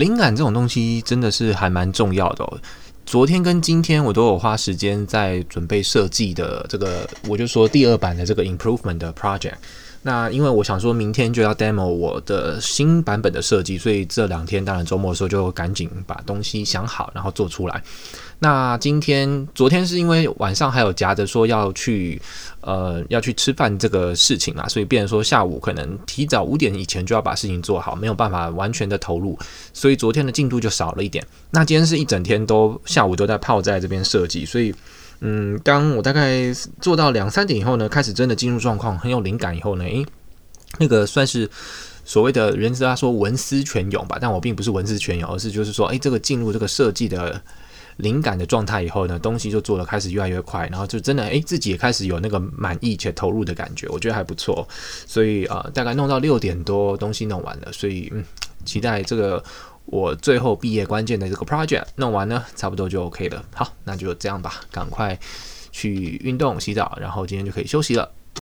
灵感这种东西真的是还蛮重要的哦。昨天跟今天我都有花时间在准备设计的这个，我就说第二版的这个 improvement 的 project。那因为我想说明天就要 demo 我的新版本的设计，所以这两天当然周末的时候就赶紧把东西想好，然后做出来。那今天、昨天是因为晚上还有夹着说要去呃要去吃饭这个事情嘛，所以变成说下午可能提早五点以前就要把事情做好，没有办法完全的投入，所以昨天的进度就少了一点。那今天是一整天都下午都在泡在这边设计，所以。嗯，当我大概做到两三点以后呢，开始真的进入状况，很有灵感以后呢，诶，那个算是所谓的人家说文思泉涌吧，但我并不是文思泉涌，而是就是说，诶，这个进入这个设计的灵感的状态以后呢，东西就做的开始越来越快，然后就真的诶，自己也开始有那个满意且投入的感觉，我觉得还不错，所以啊、大概弄到六点多东西弄完了，所以嗯，期待这个。我最后毕业关键的这个 project 弄完呢，差不多就 OK 了。好，那就这样吧，赶快去运动、洗澡，然后今天就可以休息了。